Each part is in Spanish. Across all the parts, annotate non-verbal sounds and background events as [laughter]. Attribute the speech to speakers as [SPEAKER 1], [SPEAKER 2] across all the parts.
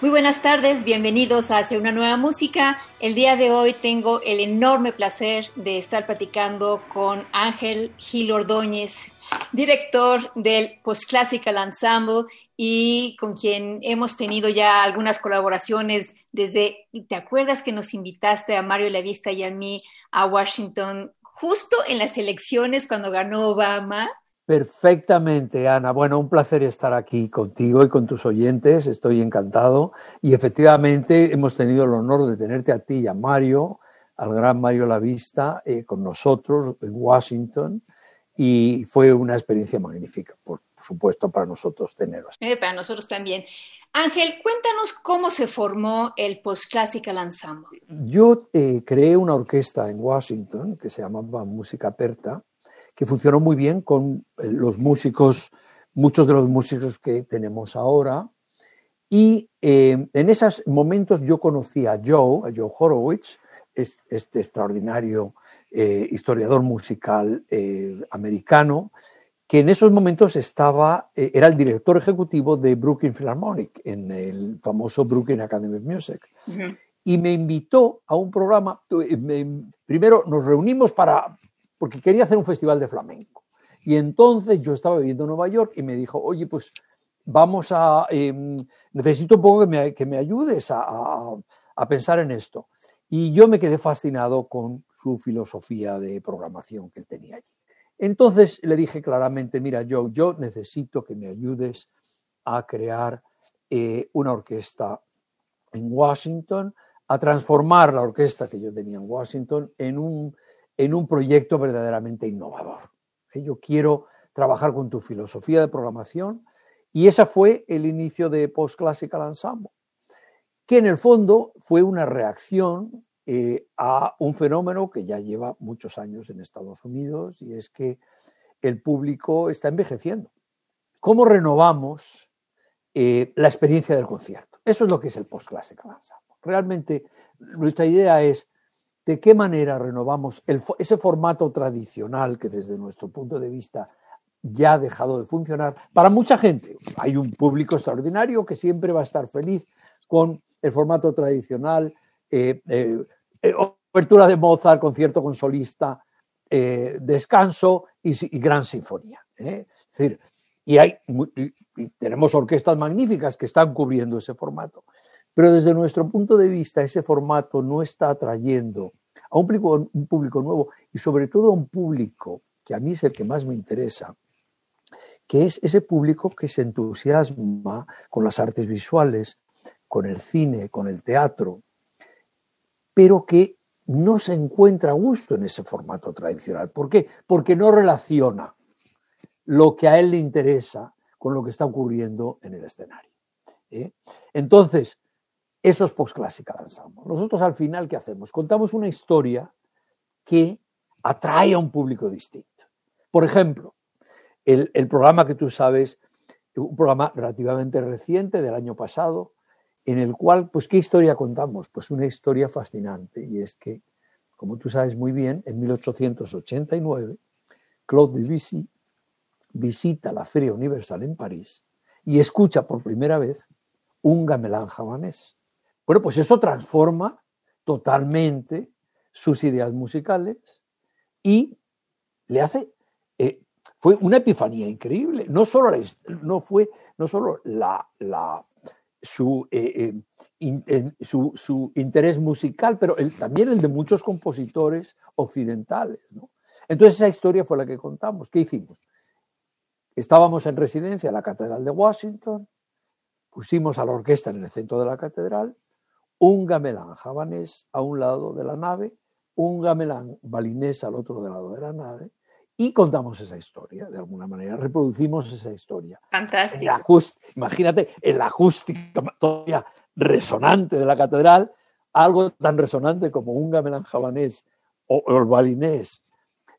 [SPEAKER 1] Muy buenas tardes, bienvenidos a Hacia una nueva música. El día de hoy tengo el enorme placer de estar platicando con Ángel Gil Ordóñez, director del Postclassical Ensemble y con quien hemos tenido ya algunas colaboraciones desde, ¿te acuerdas que nos invitaste a Mario Lavista y a mí a Washington justo en las elecciones cuando ganó Obama?
[SPEAKER 2] Perfectamente, Ana. Bueno, un placer estar aquí contigo y con tus oyentes. Estoy encantado. Y efectivamente hemos tenido el honor de tenerte a ti y a Mario, al gran Mario Lavista, eh, con nosotros en Washington. Y fue una experiencia magnífica, por, supuesto, para nosotros teneros.
[SPEAKER 1] Eh, para nosotros también. Ángel, cuéntanos cómo se formó el Postclassical Ensemble.
[SPEAKER 2] Yo eh, creé una orquesta en Washington que se llamaba Música Perta que funcionó muy bien con eh, los músicos, muchos de los músicos que tenemos ahora. Y eh, en esos momentos yo conocí a Joe, a Joe Horowitz, este extraordinario eh, historiador musical americano, que en esos momentos estaba, era el director ejecutivo de Brooklyn Philharmonic, en el famoso Brooklyn Academy of Music. Y me invitó a un programa, primero nos reunimos para, porque quería hacer un festival de flamenco. Y entonces yo estaba viviendo en Nueva York y me dijo, oye, pues vamos a, em, necesito un poco que me, que me ayudes a, a, pensar en esto. Y yo me quedé fascinado con su filosofía de programación que él tenía allí. Entonces le dije claramente, mira, yo, yo necesito que me ayudes a crear eh, una orquesta en Washington, a transformar la orquesta que yo tenía en Washington en un en un proyecto verdaderamente innovador. ¿eh? Yo quiero trabajar con tu filosofía de programación y ese fue el inicio de Post Classical Ensemble, que en el fondo fue una reacción eh, a un fenómeno que ya lleva muchos años en Estados Unidos y es que el público está envejeciendo. ¿Cómo renovamos eh, la experiencia del concierto? Eso es lo que es el Post Classical Ensemble. Realmente nuestra idea es de qué manera renovamos ese formato tradicional que desde nuestro punto de vista ya ha dejado de funcionar para mucha gente. Hay un público extraordinario que siempre va a estar feliz con el formato tradicional, eh, eh, eh obertura de Mozart, concierto con solista, eh, descanso y, gran sinfonía. Es decir, y, hay, y tenemos orquestas magníficas que están cubriendo ese formato. Pero desde nuestro punto de vista, ese formato no está atrayendo a un público, nuevo y sobre todo a un público que a mí es el que más me interesa, que es ese público que se entusiasma con las artes visuales, con el cine, con el teatro, pero que no se encuentra a gusto en ese formato tradicional. ¿Por qué? Porque no relaciona lo que a él le interesa con lo que está ocurriendo en el escenario. ¿eh? Entonces, eso es postclásica lanzamos. Nosotros al final, ¿qué hacemos? Contamos una historia que atrae a un público distinto. Por ejemplo, el, programa que tú sabes, un programa relativamente reciente del año pasado, en el cual, pues, ¿qué historia contamos? Pues una historia fascinante, y es que, como tú sabes muy bien, en 1889, Claude Debussy visita la Feria Universal en París y escucha por primera vez un gamelán javanés. Bueno, pues eso transforma totalmente sus ideas musicales y le hace, eh, fue una epifanía increíble. No solo, no fue, no solo la, su, eh, eh, su, interés musical, pero también el de muchos compositores occidentales. Entonces esa historia fue la que contamos. ¿Qué hicimos? Estábamos en residencia en la Catedral de Washington, pusimos a la orquesta en el centro de la catedral, un gamelán javanés a un lado de la nave, un gamelán balinés al otro lado de la nave, y contamos esa historia, de alguna manera, reproducimos esa historia.
[SPEAKER 1] Fantástico.
[SPEAKER 2] imagínate, en la acústica todavía resonante de la catedral, algo tan resonante como un gamelán javanés o, el balinés.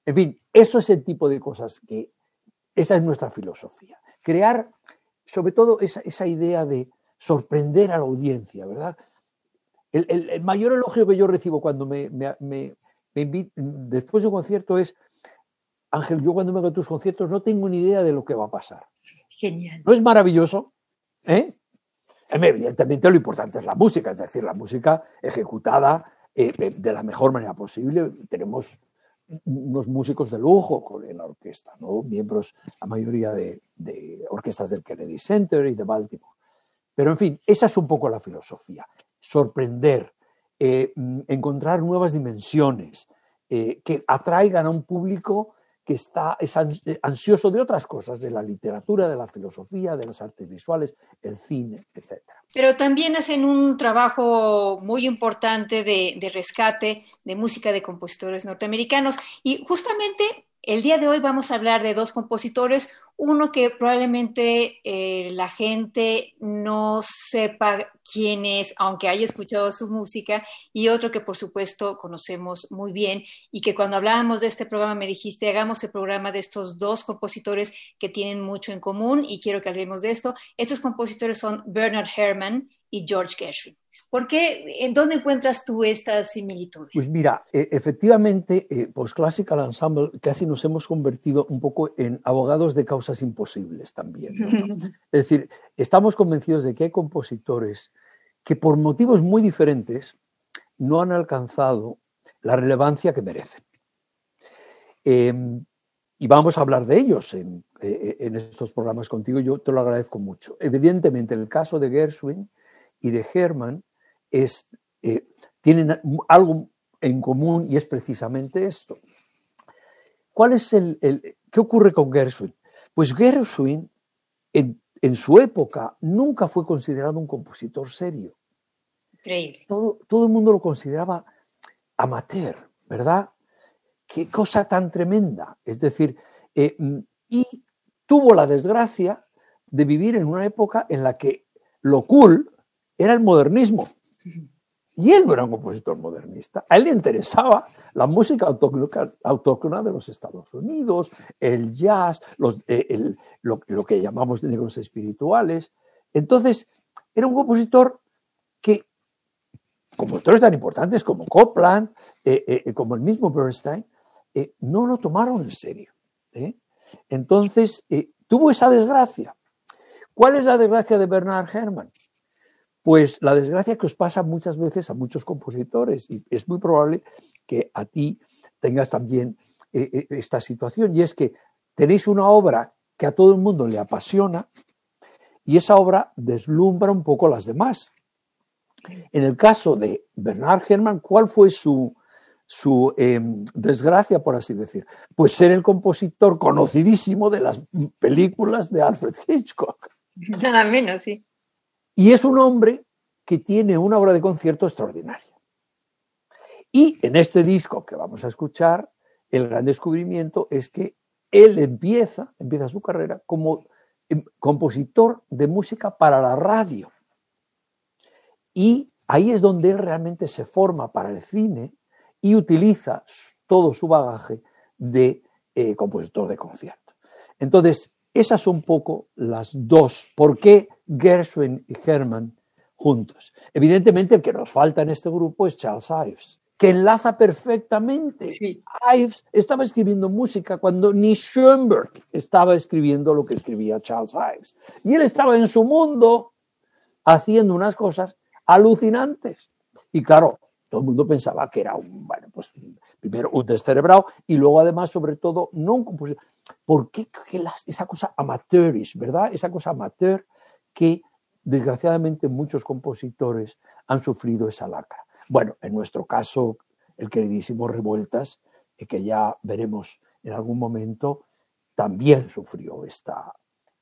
[SPEAKER 2] En fin, eso es el tipo de cosas que, esa es nuestra filosofía. Crear, sobre todo, esa, idea de sorprender a la audiencia, ¿verdad? El, mayor elogio que yo recibo cuando me, me, me, después de un concierto es Ángel, yo cuando me hago tus conciertos no tengo ni idea de lo que va a pasar.
[SPEAKER 1] Genial.
[SPEAKER 2] ¿No es maravilloso? ¿Eh? Evidentemente lo importante es la música, es decir, la música ejecutada eh, de la mejor manera posible. Tenemos unos músicos de lujo en la orquesta, ¿no? miembros, la mayoría de, orquestas del Kennedy Center y de Baltimore. Pero en fin, esa es un poco la filosofía, sorprender, eh, encontrar nuevas dimensiones eh, que atraigan a un público que está, es eh, ansioso de otras cosas, de la literatura, de la filosofía, de las artes visuales, el cine, etc.
[SPEAKER 1] Pero también hacen un trabajo muy importante de, de rescate de música de compositores norteamericanos. Y justamente el día de hoy vamos a hablar de dos compositores, uno que probablemente eh, la gente no sepa quién es, aunque haya escuchado su música, y otro que por supuesto conocemos muy bien y que cuando hablábamos de este programa me dijiste, hagamos el programa de estos dos compositores que tienen mucho en común y quiero que hablemos de esto. Estos compositores son Bernard Herrmann y George Gershwin. ¿Por qué? ¿En dónde encuentras tú estas similitudes?
[SPEAKER 2] Pues mira, e, efectivamente, eh, Post Classical Ensemble casi nos hemos convertido un poco en abogados de causas imposibles también. [laughs] es decir, estamos convencidos de que hay compositores que por motivos muy diferentes no han alcanzado la relevancia que merecen. Em, y vamos a hablar de ellos en, eh, en, estos programas contigo. Yo te lo agradezco mucho. Evidentemente, el caso de Gershwin y de Hermann es, eh, tienen algo en común y es precisamente esto. ¿Cuál es el, ¿Qué ocurre con Gershwin? Pues Gershwin, en, en, su época, nunca fue considerado un compositor serio.
[SPEAKER 1] Increíble.
[SPEAKER 2] Todo, todo el mundo lo consideraba amateur, ¿verdad? Qué cosa tan tremenda. Es decir, eh, y tuvo la desgracia de vivir en una época en la que lo cool era el modernismo. Y él no era un compositor modernista. A él le interesaba la música autóctona de los Estados Unidos, el jazz, eh, lo, que llamamos negros espirituales. Entonces, era un compositor que, compositores tan importantes como Copland, eh, eh, como el mismo Bernstein, no lo tomaron en serio. Entonces, tuvo esa desgracia. ¿Cuál es la desgracia de Bernard Herrmann? Pues la desgracia que os pasa muchas veces a muchos compositores y es muy probable que a ti tengas también eh, eh, esta situación y es que tenéis una obra que a todo el mundo le apasiona y esa obra deslumbra un poco las demás. En el caso de Bernard Herrmann, ¿cuál fue su, su em, desgracia, por así decir? Pues ser el compositor conocidísimo de las películas de Alfred Hitchcock. [laughs]
[SPEAKER 1] Nada menos, sí.
[SPEAKER 2] Y es un hombre que tiene una obra de concierto extraordinaria. Y en este disco que vamos a escuchar, el gran descubrimiento es que él empieza, empieza su carrera como em, compositor de música para la radio. Y ahí es donde él realmente se forma para el cine y utiliza todo su bagaje de eh, compositor de concierto. Entonces, esas son un poco las dos. ¿Por qué Gershwin y Herman juntos? Evidentemente, el que nos falta en este grupo es Charles Ives, que enlaza perfectamente. Ives estaba escribiendo música cuando ni Schoenberg estaba escribiendo lo que escribía Charles Ives. Y él estaba en su mundo haciendo unas cosas alucinantes. Y claro, todo el mundo pensaba que era un, bueno, pues primero un descerebrado y luego además, sobre todo, no un ¿Por qué esa cosa amateurish, verdad? Esa cosa amateur que desgraciadamente muchos compositores han sufrido esa lacra. Bueno, en nuestro caso, el queridísimo Revueltas, eh, que ya veremos en algún momento, también sufrió esta,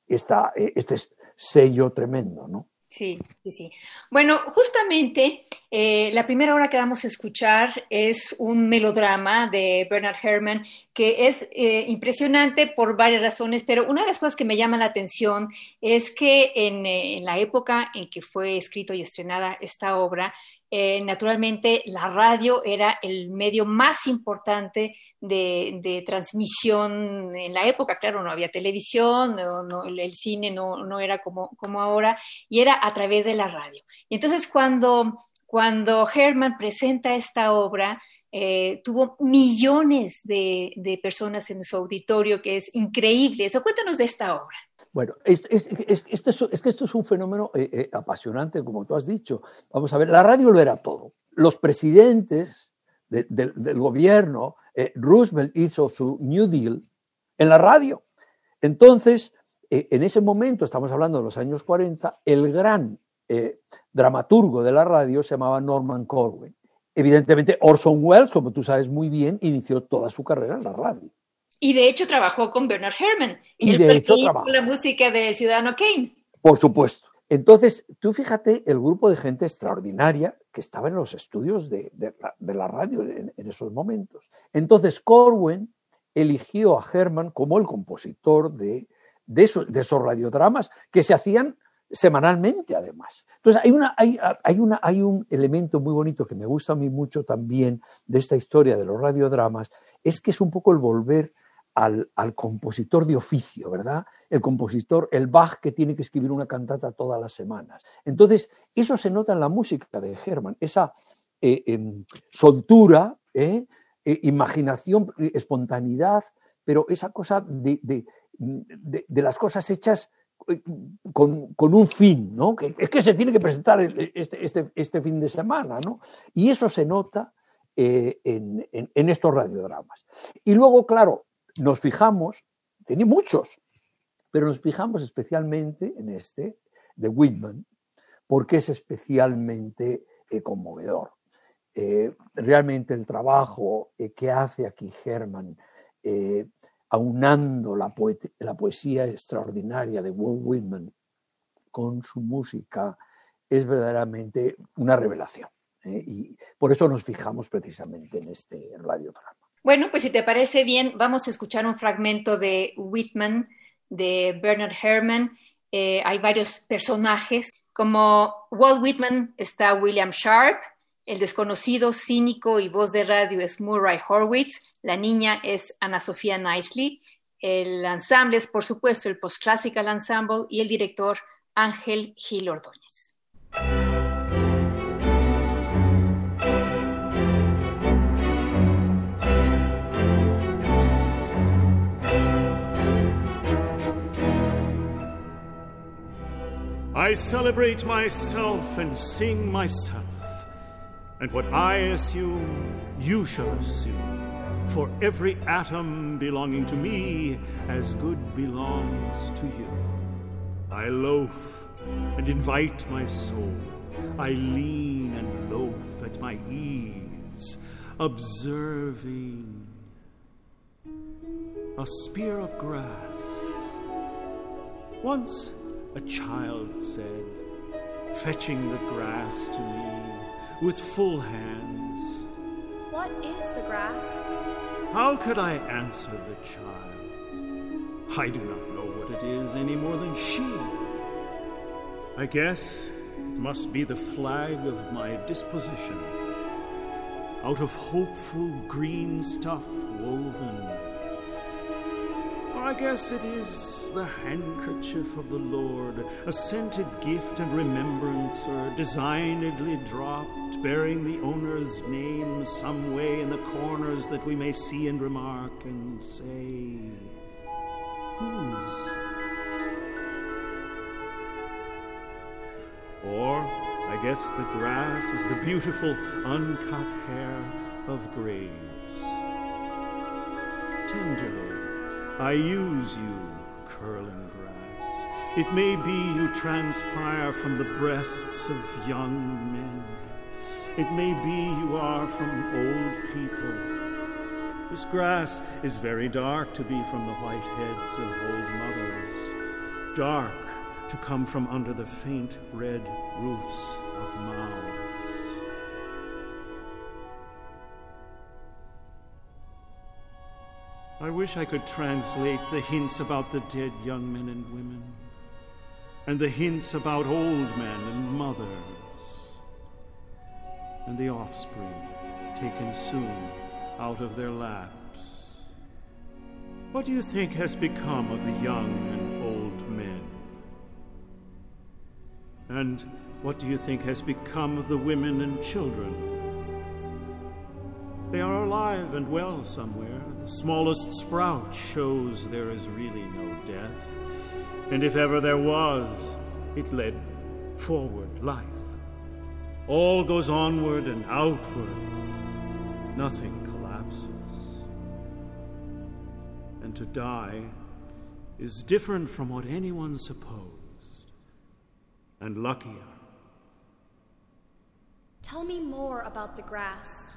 [SPEAKER 2] esta, eh, este sello tremendo, ¿no?
[SPEAKER 1] Sí, sí, sí. Bueno, justamente eh, la primera hora que vamos a escuchar es un melodrama de Bernard Herrmann que es eh, impresionante por varias razones, pero una de las cosas que me llama la atención es que en, en la época en que fue escrito y estrenada esta obra, eh, naturalmente la radio era el medio más importante de, transmisión en la época. Claro, no había televisión, el cine no, era como, como, ahora, y era a través de la radio. Y entonces cuando, cuando Herman presenta esta obra, eh, tuvo millones de, de, personas en su auditorio, que es increíble. Eso, cuéntanos de esta obra.
[SPEAKER 2] Bueno, es, es, es, que esto es un fenómeno eh, eh, apasionante, como tú has dicho. Vamos a ver, la radio lo era todo. Los presidentes del gobierno, Roosevelt hizo su New Deal en la radio. Entonces, en ese momento, estamos hablando de los años 40, el gran dramaturgo de la radio se llamaba Norman Corwin Evidentemente, Orson Welles, como tú sabes muy bien, inició toda su carrera en la radio.
[SPEAKER 1] Y de hecho trabajó con Bernard Herrmann.
[SPEAKER 2] Y de hecho trabajó.
[SPEAKER 1] la música del Ciudadano Kane.
[SPEAKER 2] Por supuesto. Entonces, tú fíjate el grupo de gente extraordinaria que estaba en los estudios de, la, radio en, esos momentos. Entonces, Corwin eligió a Herrmann como el compositor de, de esos radiodramas que se hacían semanalmente además. Entonces hay, una, hay, hay, una, hay un elemento muy bonito que me gusta a mí mucho también de esta historia de los radiodramas, es que es un poco el volver al, al, compositor de oficio, ¿verdad? El compositor, el Bach que tiene que escribir una cantata todas las semanas. Entonces, eso se nota en la música de Herman, esa eh, em, soltura, ¿eh? Eh, imaginación, espontaneidad, pero esa cosa de, de, de las cosas hechas con, un fin, ¿no? Que, es que se tiene que presentar este, este, este, fin de semana, ¿no? Y eso se nota eh, en, estos radiodramas. Y luego, claro, nos fijamos, tiene muchos, pero nos fijamos especialmente en este de Whitman, porque es especialmente eh, conmovedor. Eh, realmente el trabajo que hace aquí Herman aunando la, poesía extraordinaria de Walt Whitman con su música, es verdaderamente una revelación. ¿eh? Y por eso nos fijamos precisamente en este radiodrama.
[SPEAKER 1] Bueno, pues si te parece bien, vamos a escuchar un fragmento de Whitman, de Bernard Herrmann. Eh, hay varios personajes. Como Walt Whitman está William Sharp, el desconocido, cínico y voz de radio es Murray Horwitz, la niña es Ana Sofía Nicely, el ensamble es, por supuesto, el Postclassical Ensemble y el director Ángel Gil Ordóñez.
[SPEAKER 3] I celebrate myself and sing myself, and what I assume, you shall assume. for every atom belonging to me as good belongs to you. I loaf and invite my soul. I lean and loaf at my ease, observing a spear of grass. Once a child said, fetching the grass to me with full hands.
[SPEAKER 4] What is the grass?
[SPEAKER 3] How could I answer the child? I do not know what it is any more than she. I guess it must be the flag of my disposition. Out of hopeful green stuff woven. I guess it is the handkerchief of the Lord, a scented gift and remembrancer, designedly dropped bearing the owner's name some way in the corners that we may see and remark and say, Whose? Or, I guess the grass is the beautiful uncut hair of graves. Tenderly, I use you, curling grass. It may be you transpire from the breasts of young men. It may be you are from old people. This grass is very dark to be from the white heads of old mothers, dark to come from under the faint red roofs of mouths. I wish I could translate the hints about the dead young men and women, and the hints about old men and mothers, and the offspring taken soon out of their laps. What do you think has become of the young and old men? And what do you think has become of the women and children? They are alive and well somewhere. The smallest sprout shows there is really no death. And if ever there was, it led forward life. All goes onward and outward. Nothing collapses. And to die is different from what anyone supposed, and luckier.
[SPEAKER 4] Tell me more about the grass.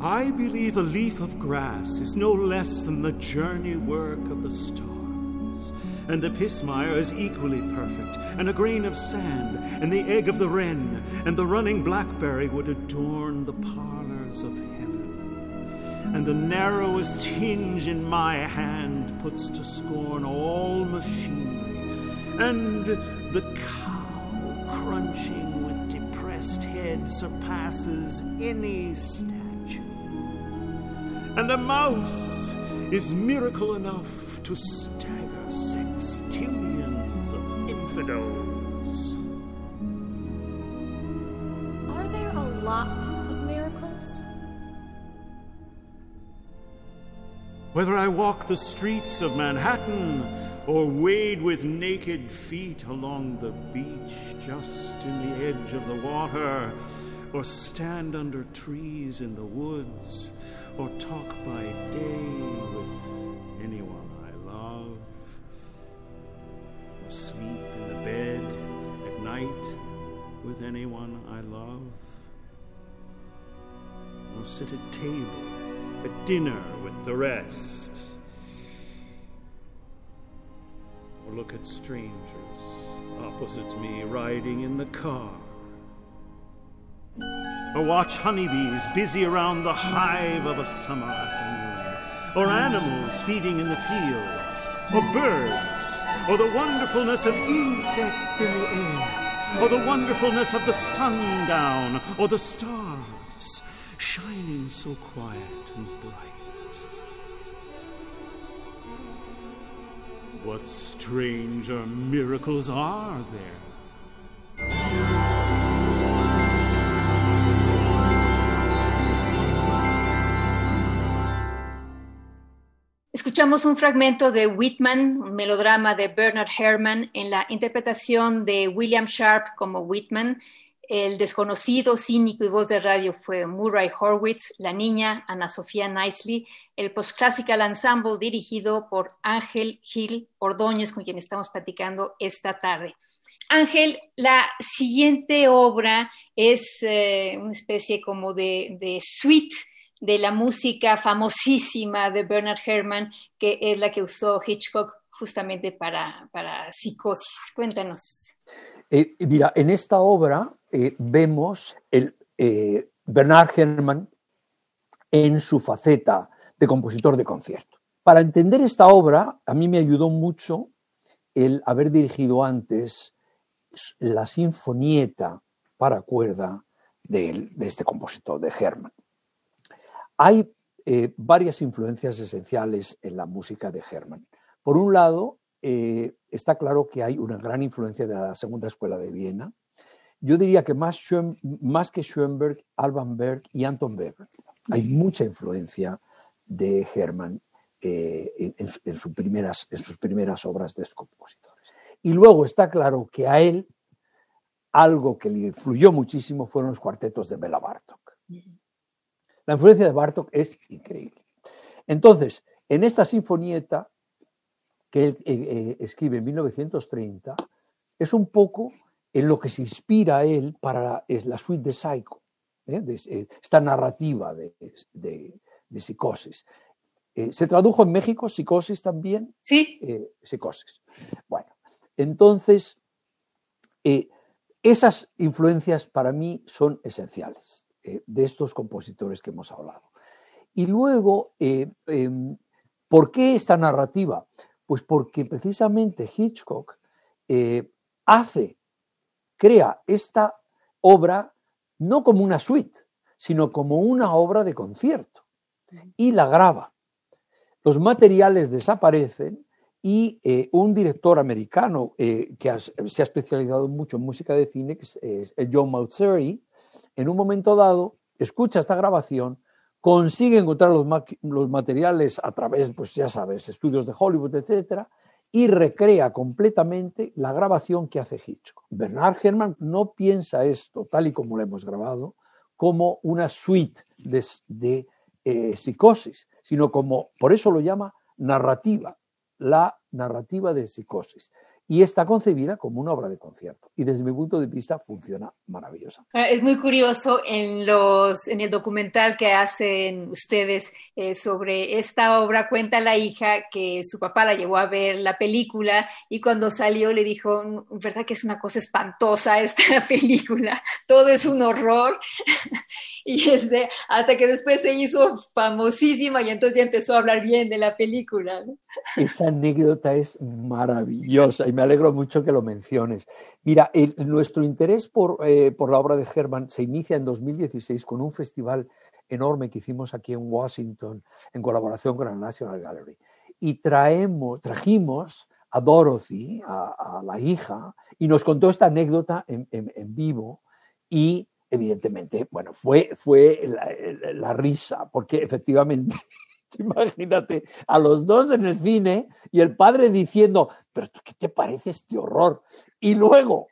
[SPEAKER 3] I believe a leaf of grass is no less than the journey work of the stars, and the pismire is equally perfect, and a grain of sand, and the egg of the wren, and the running blackberry would adorn the parlors of heaven. And the narrowest hinge in my hand puts to scorn all machinery, and the cow crunching with head surpasses any statue. And the mouse is miracle enough to stagger sextillions of infidels.
[SPEAKER 4] Are there a lot
[SPEAKER 3] Whether I walk the streets of Manhattan or wade with naked feet along the beach just in the edge of the water, or stand under trees in the woods, or talk by day with anyone I love, or sleep in the bed at night with anyone I love, or sit at table at dinner the rest, or look at strangers opposite me riding in the car. Or watch honeybees busy around the hive of a summer afternoon, or animals feeding in the fields, or birds, or the wonderfulness of insects in the air, or the wonderfulness of the sundown, or the stars shining so quiet and bright. What stranger miracles are there?
[SPEAKER 1] Escuchamos un fragmento de Whitman, un melodrama de Bernard Herrmann, en la interpretación de William Sharp como Whitman. El desconocido, cínico y voz de radio fue Murray Horwitz, la niña Ana Sofía Nicely, el Postclassical Ensemble dirigido por Ángel Gil Ordóñez, con quien estamos platicando esta tarde. Ángel, la siguiente obra es eh, una especie como de, suite de la música famosísima de Bernard Herrmann, que es la que usó Hitchcock justamente para, para psicosis. Cuéntanos.
[SPEAKER 2] Eh, mira, en esta obra eh, vemos el eh, Bernard Herrmann en su faceta de compositor de concierto. Para entender esta obra, a mí me ayudó mucho el haber dirigido antes la sinfonieta para cuerda de, este compositor, de Herrmann. Hay eh, varias influencias esenciales en la música de Herrmann. Por un lado, está claro que hay una gran influencia de la segunda escuela de Viena. Yo diría que más, más que Schoenberg, Alban Berg y Anton Weber. Hay mucha influencia de Herrmann eh, en, en, sus primeras, en sus primeras obras de compositores. Y luego está claro que a él algo que le influyó muchísimo fueron los cuartetos de Bela Bartok. La influencia de Bartok es increíble. Entonces, en esta sinfonieta que él eh, eh, escribe en 1930 es un poco en lo que se inspira él para la, es la suite de Psycho, ¿eh? esta narrativa de, de psicosis. se tradujo en México psicosis también.
[SPEAKER 1] Sí.
[SPEAKER 2] psicosis. Bueno, entonces, esas influencias para mí son esenciales de estos compositores que hemos hablado. Y luego, em, ¿por qué esta narrativa? Pues porque precisamente Hitchcock eh, hace, crea esta obra no como una suite, sino como una obra de concierto y la graba. Los materiales desaparecen y eh, un director americano eh, que se ha especializado mucho en música de cine, que es, John Mautseri, en un momento dado escucha esta grabación, consigue encontrar los, los, materiales a través, pues ya sabes, estudios de Hollywood, etcétera, y recrea completamente la grabación que hace Hitchcock. Bernard Herrmann no piensa esto, tal y como lo hemos grabado, como una suite de, eh, psicosis, sino como, por eso lo llama narrativa, la narrativa de psicosis y está concebida como una obra de concierto. Y desde mi punto de vista funciona maravillosa.
[SPEAKER 1] Ah, es muy curioso en, el documental que hacen ustedes eh, sobre esta obra, cuenta la hija que su papá la llevó a ver la película y cuando salió le dijo, ¿verdad que es una cosa espantosa esta [laughs] película? Todo es un horror. [laughs] y hasta que después se hizo famosísima y entonces ya empezó a hablar bien de la película.
[SPEAKER 2] Esa anécdota es maravillosa y me alegro mucho que lo menciones. Mira, nuestro interés por, eh, por, la obra de Herman se inicia en 2016 con un festival enorme que hicimos aquí en Washington en colaboración con la National Gallery. Y traemos, trajimos a Dorothy, a, la hija, y nos contó esta anécdota en, vivo y evidentemente, bueno, fue, fue la risa, porque efectivamente [laughs] Imagínate a los dos en el cine y el padre diciendo, pero ¿qué te parece este horror? Y luego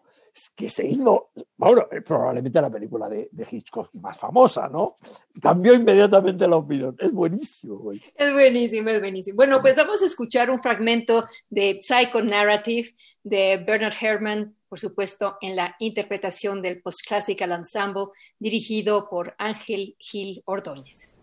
[SPEAKER 2] que se hizo, bueno, eh, probablemente la película de, Hitchcock más famosa, ¿no? Cambió inmediatamente la opinión. Es buenísimo, güey.
[SPEAKER 1] Es buenísimo, es buenísimo. Bueno, pues vamos a escuchar un fragmento de Psychonarrative de Bernard Herrmann, por supuesto, en la interpretación del Postclassical Ensemble, dirigido por Ángel Gil Ordóñez.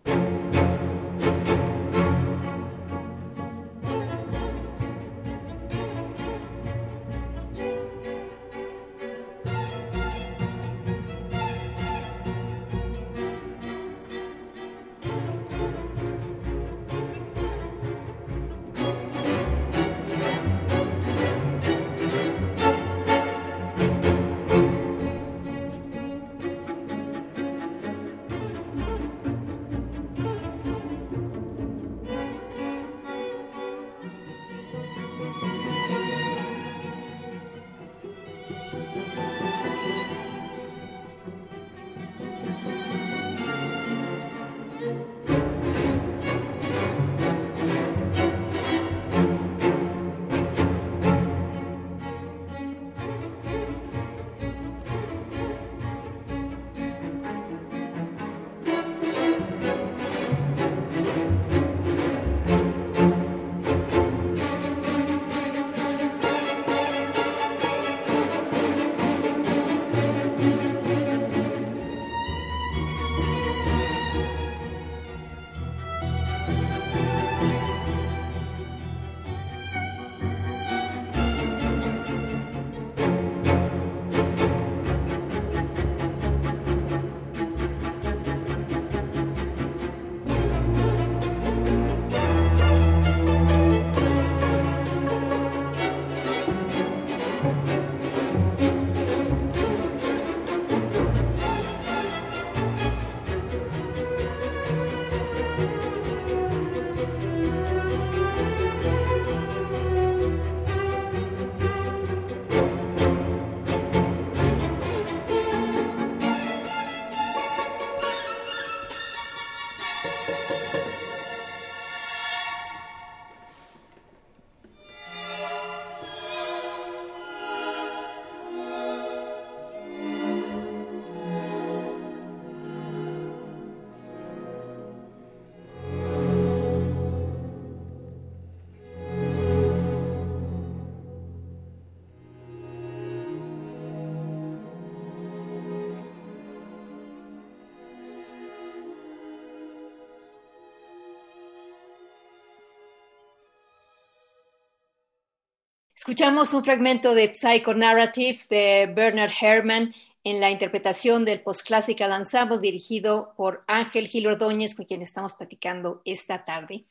[SPEAKER 1] Escuchamos un fragmento de Psychonarrative de Bernard Herrmann en la interpretación del Postclassical Ensemble dirigido por Ángel Gil Ordóñez, con quien estamos platicando esta tarde.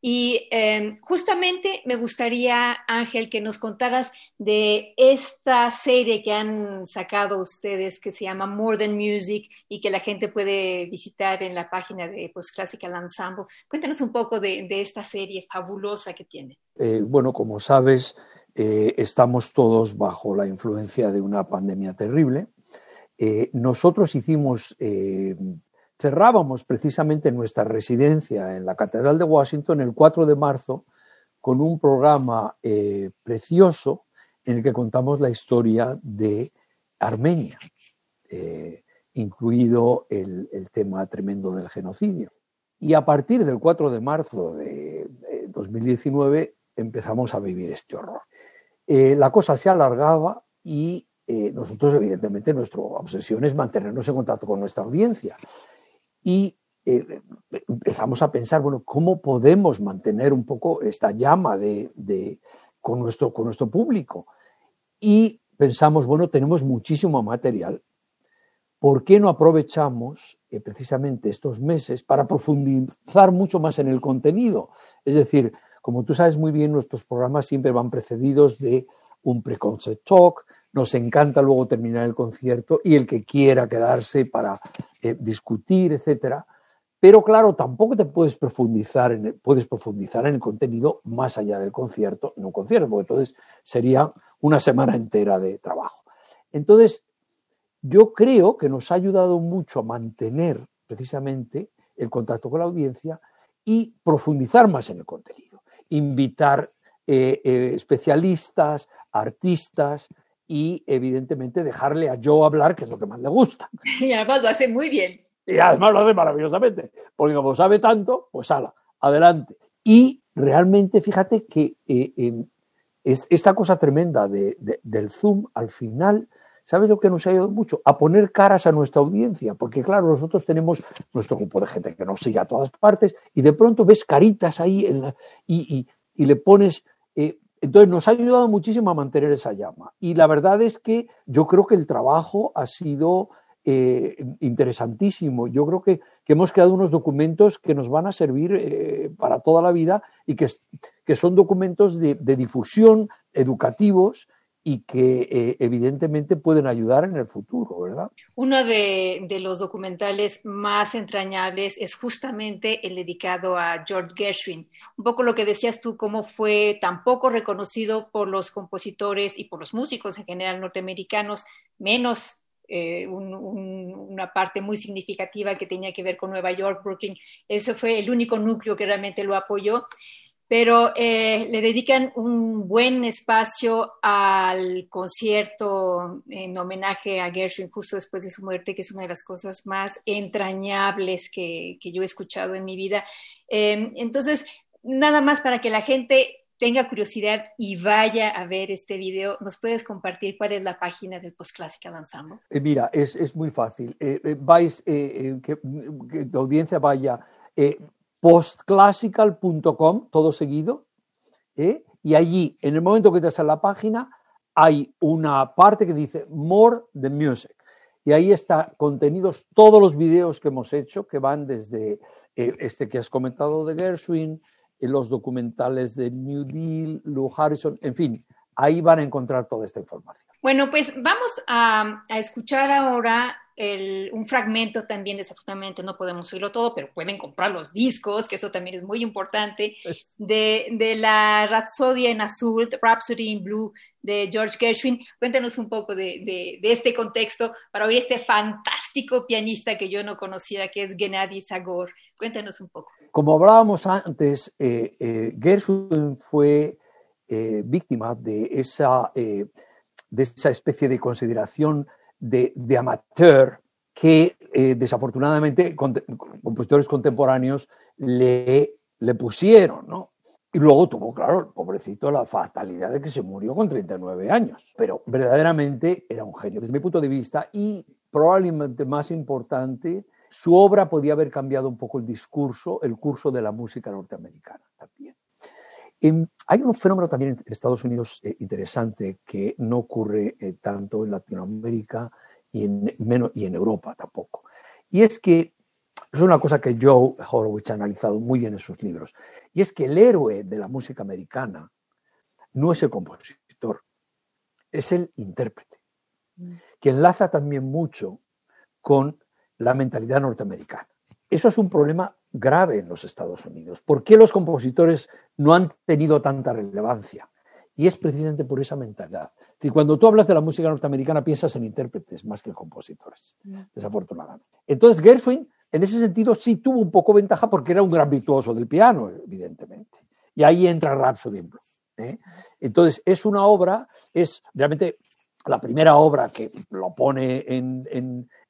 [SPEAKER 1] Y eh, justamente me gustaría, Ángel, que nos contaras de esta serie que han sacado ustedes que se llama More Than Music y que la gente puede visitar en la página de Postclassical Ensemble. Cuéntanos un poco de, de esta serie fabulosa que tiene.
[SPEAKER 2] Eh, bueno, como sabes, eh, estamos todos bajo la influencia de una pandemia terrible eh, nosotros hicimos, eh, cerrábamos precisamente nuestra residencia en la Catedral de Washington el 4 de marzo con un programa precioso en el que contamos la historia de Armenia, incluido el, el, tema tremendo del genocidio. Y a partir del 4 de marzo de 2019 empezamos a vivir este horror. La cosa se alargaba y eh, nosotros evidentemente nuestra obsesión es mantenernos en contacto con nuestra audiencia. Y eh, empezamos a pensar, bueno, ¿cómo podemos mantener un poco esta llama de, de, con, nuestro, con nuestro público? Y pensamos, bueno, tenemos muchísimo material. ¿Por qué no aprovechamos eh, precisamente estos meses para profundizar mucho más en el contenido? Es decir, como tú sabes muy bien, nuestros programas siempre van precedidos de un pre-concert talk, nos encanta luego terminar el concierto y el que quiera quedarse para eh, discutir, etcétera. Pero claro, tampoco te puedes profundizar, en el, puedes profundizar en el contenido más allá del concierto, en un concierto, porque entonces sería una semana entera de trabajo. Entonces, yo creo que nos ha ayudado mucho a mantener precisamente el contacto con la audiencia y profundizar más en el contenido. Invitar eh, eh, especialistas, artistas, y evidentemente dejarle a Joe hablar, que es lo que más le gusta. [laughs]
[SPEAKER 1] Y además lo hace muy bien.
[SPEAKER 2] Y además lo hace maravillosamente, porque como sabe tanto, pues ala, adelante. Y realmente fíjate que eh, eh, es esta cosa tremenda de, de, del Zoom al final, ¿sabes lo que nos ha ayudado mucho? A poner caras a nuestra audiencia, porque claro, nosotros tenemos nuestro grupo de gente que nos sigue a todas partes y de pronto ves caritas ahí y, y, y, le pones... Eh, entonces nos ha ayudado muchísimo a mantener esa llama. Y la verdad es que yo creo que el trabajo ha sido eh, interesantísimo. Yo creo que, que, hemos creado unos documentos que nos van a servir eh, para toda la vida y que, que son documentos de, de difusión educativos y que eh, evidentemente pueden ayudar en el futuro, ¿verdad?
[SPEAKER 1] Uno de, los documentales más entrañables es justamente el dedicado a George Gershwin. Un poco lo que decías tú, cómo fue tan poco reconocido por los compositores y por los músicos en general norteamericanos, menos eh, un, un, una parte muy significativa que tenía que ver con Nueva York, Brooklyn. Ese fue el único núcleo que realmente lo apoyó pero eh, le dedican un buen espacio al concierto en homenaje a Gershwin justo después de su muerte, que es una de las cosas más entrañables que, que yo he escuchado en mi vida. Eh, entonces, nada más para que la gente tenga curiosidad y vaya a ver este video, ¿nos puedes compartir cuál es la página del Postclassical Ensemble?
[SPEAKER 2] Eh, mira, es, es, muy fácil. Eh, eh, vais, que, tu audiencia vaya postclassical.com, todo seguido, ¿eh? y allí, en el momento que te a la página, hay una parte que dice More the Music. Y ahí están contenidos todos los videos que hemos hecho, que van desde eh, este que has comentado de Gershwin, eh, los documentales de New Deal, Lou Harrison, en fin, ahí van a encontrar toda esta información.
[SPEAKER 1] Bueno, pues vamos a, a escuchar ahora el, un fragmento también, desafortunadamente no podemos oírlo todo, pero pueden comprar los discos, que eso también es muy importante, de, de la Rapsodia en Azul, Rhapsody in Blue de George Gershwin. Cuéntanos un poco de, de, de, este contexto para oír este fantástico pianista que yo no conocía, que es Gennady Zagor. Cuéntanos un poco.
[SPEAKER 2] Como hablábamos antes, eh, eh, Gershwin fue eh, víctima de esa, eh, de esa especie de consideración de, amateur que eh, desafortunadamente compositores contemporáneos le, le pusieron, ¿no? Y luego tuvo, claro, el pobrecito, la fatalidad de que se murió con 39 años. Pero verdaderamente era un genio desde mi punto de vista y probablemente más importante, su obra podía haber cambiado un poco el discurso, el curso de la música norteamericana también. Em, hay un fenómeno también en Estados Unidos eh, interesante que no ocurre eh, tanto en Latinoamérica y en, menos, y en Europa tampoco. Y es que es una cosa que Joe Horowitz ha analizado muy bien en sus libros. Y es que el héroe de la música americana no es el compositor, es el intérprete, mm. que enlaza también mucho con la mentalidad norteamericana. Eso es un problema grave en los Estados Unidos. ¿Por qué los compositores no han tenido tanta relevancia? Y es precisamente por esa mentalidad. Si cuando tú hablas de la música norteamericana piensas en intérpretes más que en compositores, desafortunadamente. Entonces Gershwin, en ese sentido, sí tuvo un poco ventaja porque era un gran virtuoso del piano, evidentemente. Y ahí entra Rhapsody Blue. ¿eh? Entonces es una obra, es realmente la primera obra que lo pone en,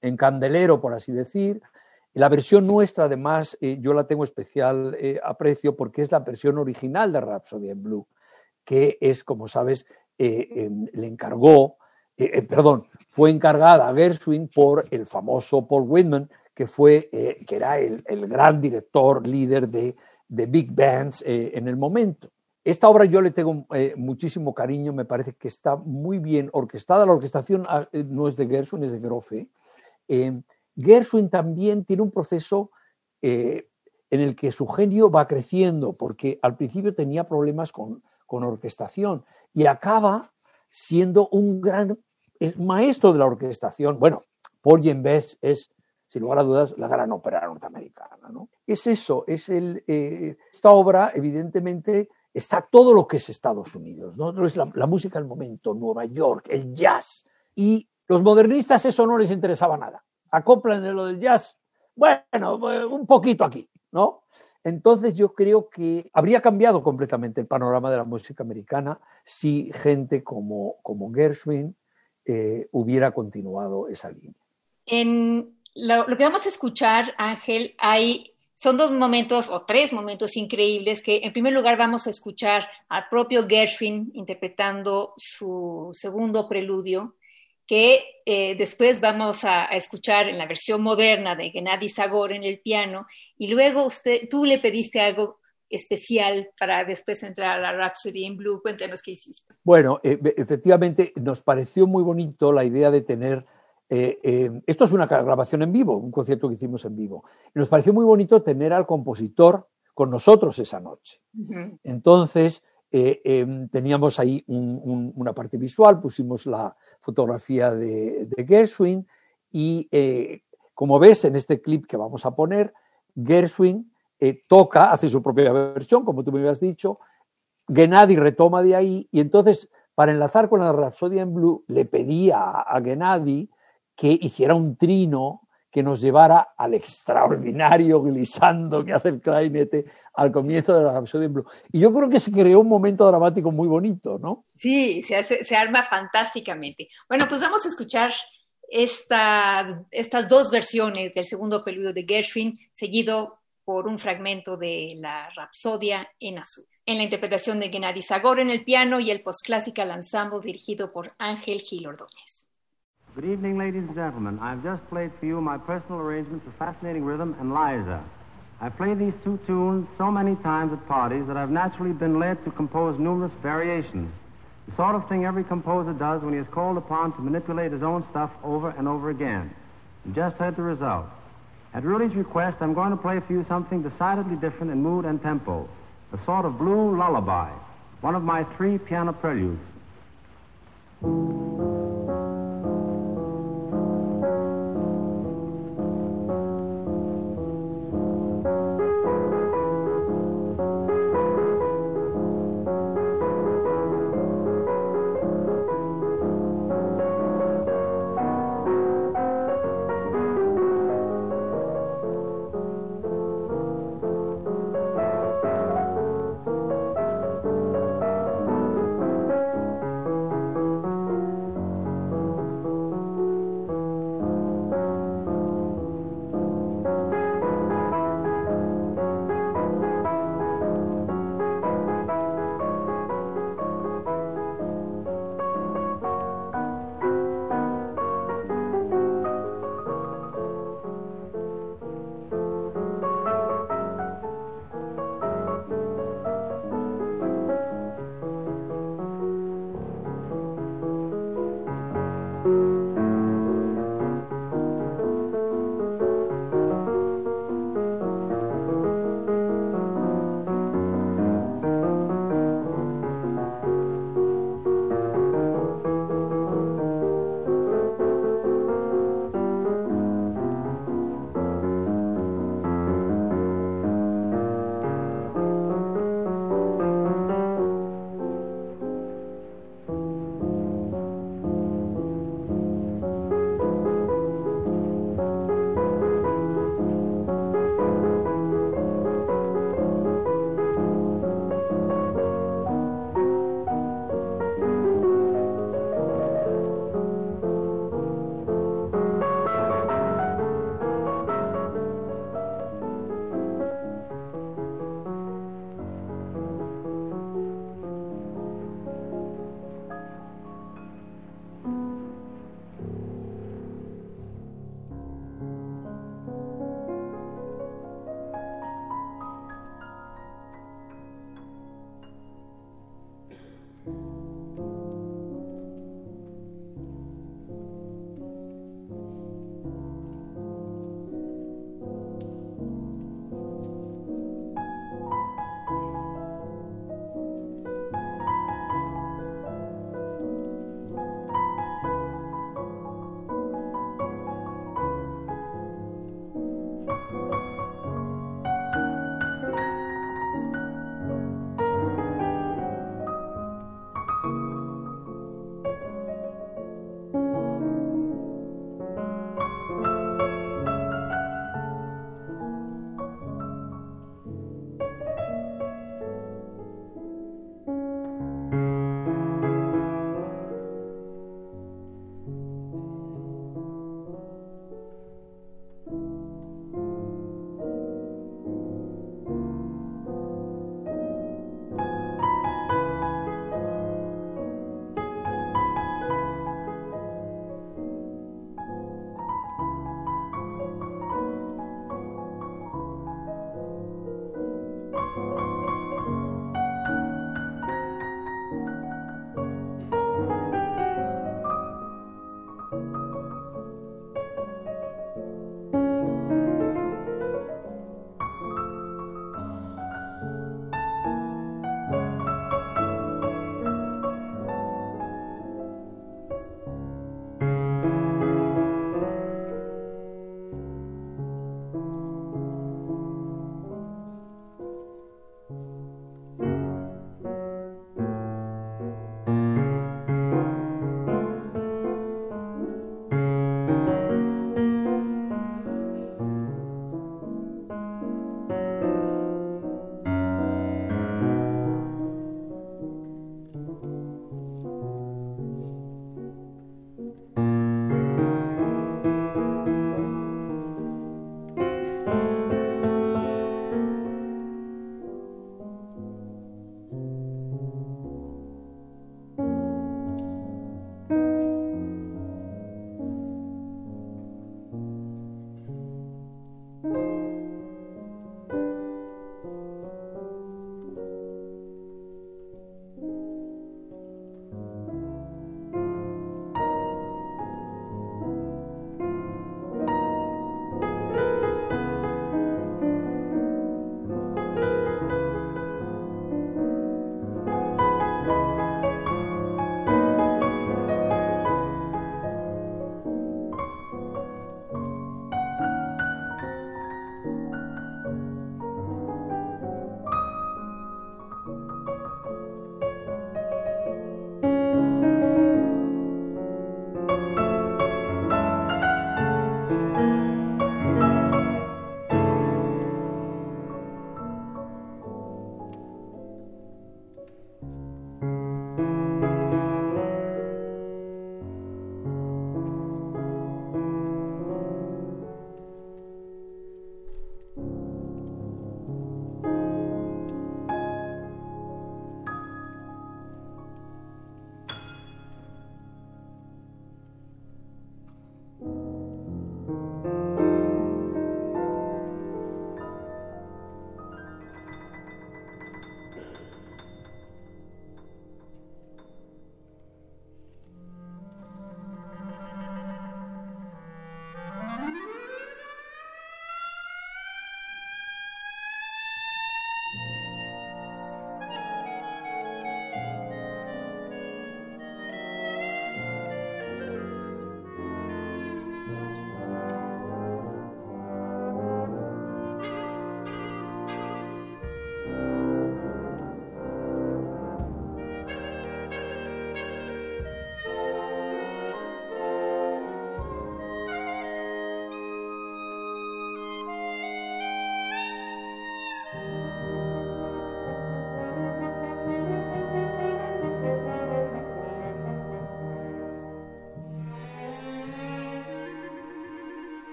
[SPEAKER 2] en candelero, por así decir, la versión nuestra, además, eh, yo la tengo especial eh, aprecio porque es la versión original de Rhapsody in Blue, que es, como sabes, eh, em, le encargó, perdón, fue encargada a Gershwin por el famoso Paul Whitman, que, fue, que era el, gran director, líder de, de big bands en el momento. Esta obra yo le tengo muchísimo cariño, me parece que está muy bien orquestada. La orquestación ah, no es de Gershwin, es de Grofe. Gershwin también tiene un proceso eh, en el que su genio va creciendo, porque al principio tenía problemas con, orquestación y acaba siendo un gran maestro de la orquestación. Bueno, Paul Bess es, sin lugar a dudas, la gran ópera norteamericana. ¿no? Es eso, es el, eh, esta obra, evidentemente, está todo lo que es Estados Unidos, ¿no? Es la, la música del momento, Nueva York, el jazz. Y los modernistas eso no les interesaba nada acoplan en lo del jazz, bueno, pues, un poquito aquí, ¿no? Entonces yo creo que habría cambiado completamente el panorama de la música americana si gente como, como Gershwin eh, hubiera continuado esa línea.
[SPEAKER 1] En lo, que vamos a escuchar, Ángel, hay, son dos momentos o tres momentos increíbles que en primer lugar vamos a escuchar al propio Gershwin interpretando su segundo preludio que eh, después vamos a, escuchar en la versión moderna de Gennady Zagor en el piano, y luego usted, tú le pediste algo especial para después entrar a la Rhapsody in Blue. Cuéntanos qué hiciste.
[SPEAKER 2] Bueno, eh, efectivamente nos pareció muy bonito la idea de tener, eh, esto es una grabación en vivo, un concierto que hicimos en vivo, y nos pareció muy bonito tener al compositor con nosotros esa noche. Entonces, em, teníamos ahí una parte visual, pusimos la, fotografía de, Gershwin y eh, como ves en este clip que vamos a poner, Gershwin eh, toca, hace su propia versión, como tú me habías dicho, Gennady retoma de ahí y entonces para enlazar con la Rhapsody en Blue le pedía a, a Gennady que hiciera un trino que nos llevara al extraordinario glissando que hace el clarinete al comienzo de la Rhapsody Blue. Y yo creo que se creó un momento dramático muy bonito, ¿no?
[SPEAKER 1] Sí, se, arma fantásticamente. Bueno, pues vamos a escuchar estas, estas dos versiones del segundo peludo de Gershwin, seguido por un fragmento de la Rapsodia en azul. En la interpretación de Gennady Zagor en el piano y el postclassical ensemble dirigido por Ángel Gil Ordóñez.
[SPEAKER 5] Good evening, ladies and gentlemen. I've just played for you my personal arrangements of Fascinating Rhythm and Liza. I've played these two tunes so many times at parties that I've naturally been led to compose numerous variations. The sort of thing every composer does when he is called upon to manipulate his own stuff over and over again. You just heard the result. At Rudy's request, I'm going to play for you something decidedly different in mood and tempo, a sort of blue lullaby, one of my three piano preludes.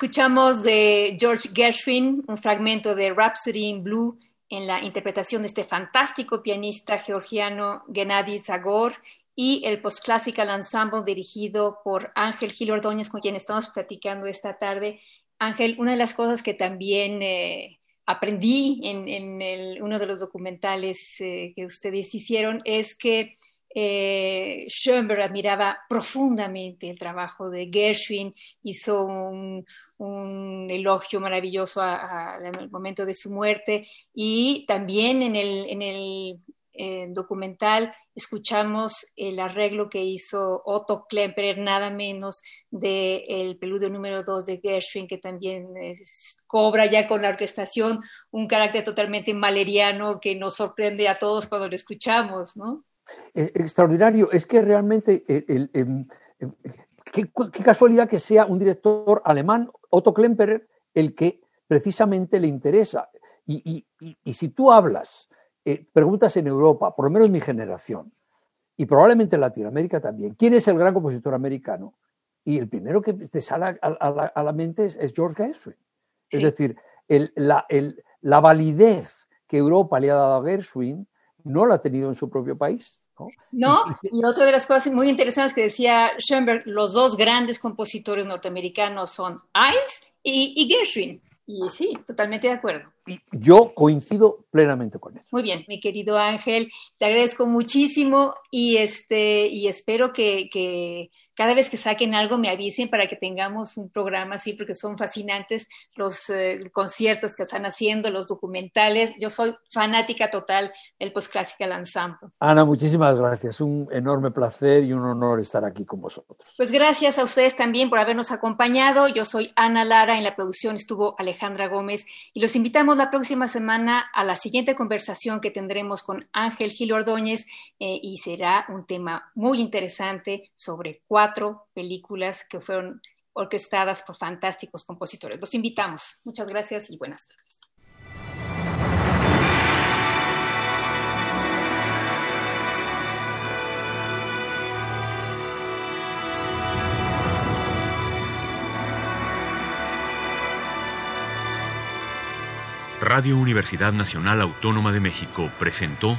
[SPEAKER 1] Escuchamos de George Gershwin un fragmento de Rhapsody in Blue en la interpretación de este fantástico pianista georgiano Gennady Zagor y el Postclassical Ensemble dirigido por Ángel Gil Ordóñez, con quien estamos platicando esta tarde. Ángel, una de las cosas que también eh, aprendí en, uno de los documentales eh, que ustedes hicieron es que eh, Schoenberg admiraba profundamente el trabajo de Gershwin, hizo un, elogio maravilloso al momento de su muerte y también en el, eh, documental escuchamos el arreglo que hizo Otto Klemperer, nada menos del el preludio número 2 de Gershwin, que también cobra ya con la orquestación un carácter totalmente maleriano que nos sorprende a todos cuando lo escuchamos, ¿no?
[SPEAKER 2] Eh, extraordinario. Es que realmente, el, em, em, qué, casualidad que sea un director alemán, Otto Klemperer, el que precisamente le interesa. Y, si tú hablas, eh, preguntas en Europa, por lo menos mi generación, y probablemente en Latinoamérica también, ¿quién es el gran compositor americano? Y el primero que te sale a, la, mente es, George Gershwin. Es decir, la, la validez que Europa le ha dado a Gershwin no la ha tenido en su propio país.
[SPEAKER 1] ¿No? Y otra de las cosas muy interesantes que decía Schoenberg, los dos grandes compositores norteamericanos son Ives y, Gershwin. Y sí, totalmente de acuerdo.
[SPEAKER 2] Yo coincido plenamente con eso.
[SPEAKER 1] Muy bien, mi querido Ángel, te agradezco muchísimo y, este, y espero que, que cada vez que saquen algo me avisen para que tengamos un programa así, porque son fascinantes los eh, conciertos que están haciendo, los documentales. Yo soy fanática total del Postclassical Ensemble.
[SPEAKER 2] Ana, muchísimas gracias. Un enorme placer y un honor estar aquí con vosotros.
[SPEAKER 1] Pues gracias a ustedes también por habernos acompañado. Yo soy Ana Lara, en la producción estuvo Alejandra Gómez y los invitamos la próxima semana a la siguiente conversación que tendremos con Ángel Gil Ordóñez eh, y será un tema muy interesante sobre cuatro películas que fueron orquestadas por fantásticos compositores. Los invitamos. Muchas gracias y buenas tardes.
[SPEAKER 6] Radio Universidad Nacional Autónoma de México presentó